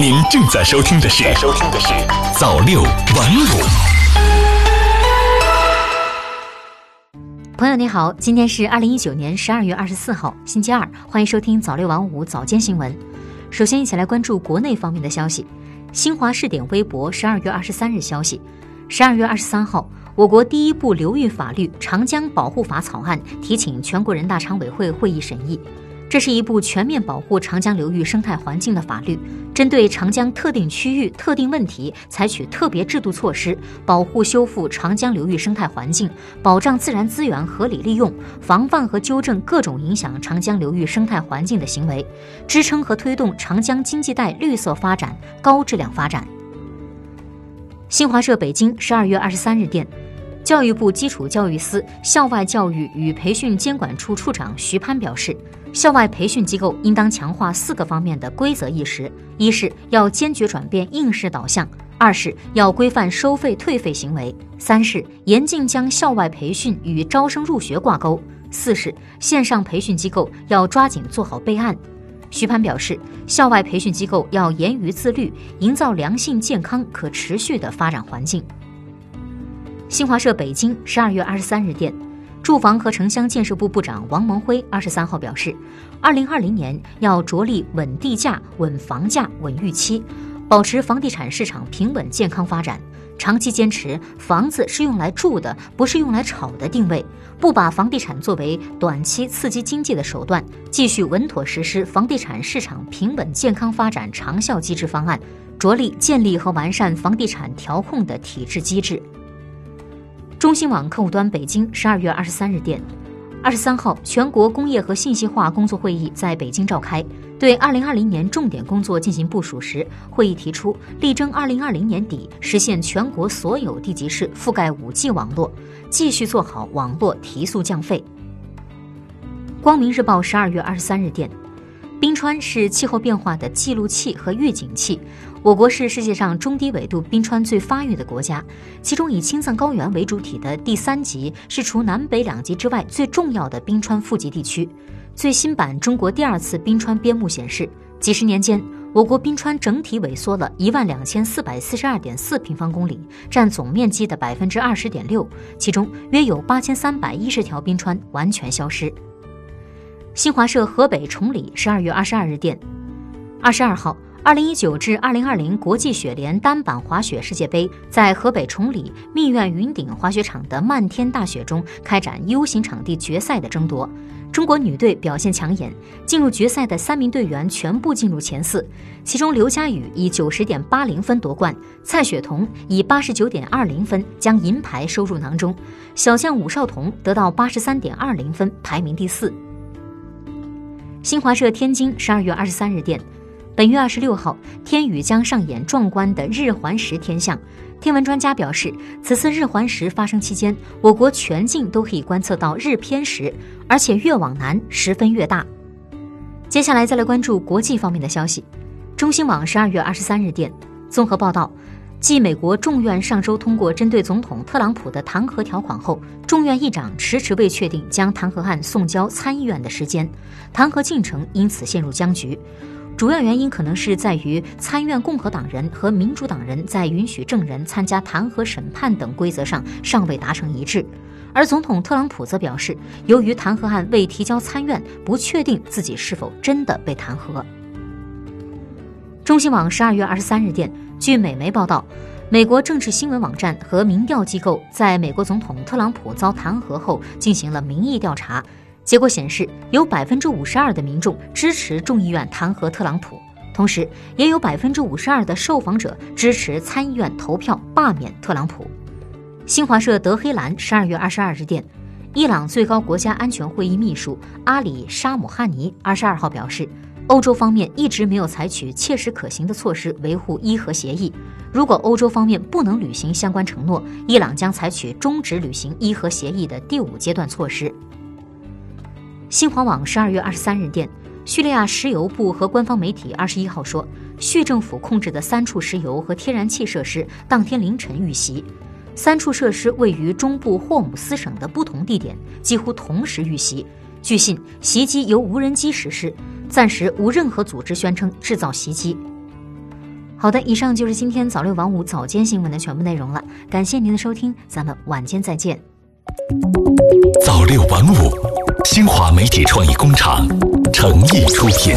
您正在收听的是《早六晚五》。朋友你好，今天是二零一九年十二月二十四号，星期二，欢迎收听早六晚五早间新闻。首先，一起来关注国内方面的消息。新华视点微博十二月二十三日消息，十二月二十三号，我国第一部流域法律《长江保护法》草案提请全国人大常委会会议审议。这是一部全面保护长江流域生态环境的法律，针对长江特定区域特定问题，采取特别制度措施，保护修复长江流域生态环境，保障自然资源合理利用，防范和纠正各种影响长江流域生态环境的行为，支撑和推动长江经济带绿色发展、高质量发展。新华社北京十二月二十三日电。教育部基础教育司校外教育与培训监管处处长徐攀表示，校外培训机构应当强化四个方面的规则意识：一是要坚决转变应试导向；二是要规范收费退费行为；三是严禁将校外培训与招生入学挂钩；四是线上培训机构要抓紧做好备案。徐攀表示，校外培训机构要严于自律，营造良性、健康、可持续的发展环境。新华社北京十二月二十三日电，住房和城乡建设部部长王蒙辉二十三号表示，二零二零年要着力稳地价、稳房价、稳预期，保持房地产市场平稳健康发展，长期坚持房子是用来住的，不是用来炒的定位，不把房地产作为短期刺激经济的手段，继续稳妥实施房地产市场平稳健康发展长效机制方案，着力建立和完善房地产调控的体制机制。中新网客户端北京十二月二十三日电，二十三号，全国工业和信息化工作会议在北京召开，对二零二零年重点工作进行部署时，会议提出，力争二零二零年底实现全国所有地级市覆盖五 G 网络，继续做好网络提速降费。光明日报十二月二十三日电。冰川是气候变化的记录器和预警器。我国是世界上中低纬度冰川最发育的国家，其中以青藏高原为主体的第三级是除南北两极之外最重要的冰川富集地区。最新版中国第二次冰川编目显示，几十年间，我国冰川整体萎缩了一万两千四百四十二点四平方公里，占总面积的百分之二十点六，其中约有八千三百一十条冰川完全消失。新华社河北崇礼十二月二十二日电，二十二号，二零一九至二零二零国际雪联单板滑雪世界杯在河北崇礼密苑云顶滑雪场的漫天大雪中开展 U 型场地决赛的争夺。中国女队表现抢眼，进入决赛的三名队员全部进入前四，其中刘佳宇以九十点八零分夺冠，蔡雪桐以八十九点二零分将银牌收入囊中，小将武少彤得到八十三点二零分，排名第四。新华社天津十二月二十三日电，本月二十六号，天宇将上演壮观的日环食天象。天文专家表示，此次日环食发生期间，我国全境都可以观测到日偏食，而且越往南十分越大。接下来再来关注国际方面的消息。中新网十二月二十三日电，综合报道。继美国众院上周通过针对总统特朗普的弹劾条款后，众院议长迟迟未确定将弹劾案送交参议院的时间，弹劾进程因此陷入僵局。主要原因可能是在于参院共和党人和民主党人在允许证人参加弹劾审判等规则上尚未达成一致，而总统特朗普则表示，由于弹劾案未提交参院，不确定自己是否真的被弹劾。中新网十二月二十三日电。据美媒报道，美国政治新闻网站和民调机构在美国总统特朗普遭弹劾后进行了民意调查，结果显示，有百分之五十二的民众支持众议院弹劾特朗普，同时也有百分之五十二的受访者支持参议院投票罢免特朗普。新华社德黑兰十二月二十二日电，伊朗最高国家安全会议秘书阿里沙姆哈尼二十二号表示。欧洲方面一直没有采取切实可行的措施维护伊核协议。如果欧洲方面不能履行相关承诺，伊朗将采取终止履行伊核协议的第五阶段措施。新华网十二月二十三日电，叙利亚石油部和官方媒体二十一号说，叙政府控制的三处石油和天然气设施当天凌晨遇袭，三处设施位于中部霍姆斯省的不同地点，几乎同时遇袭。据信，袭击由无人机实施。暂时无任何组织宣称制造袭击。好的，以上就是今天早六晚五早间新闻的全部内容了。感谢您的收听，咱们晚间再见。早六晚五，新华媒体创意工厂诚意出品。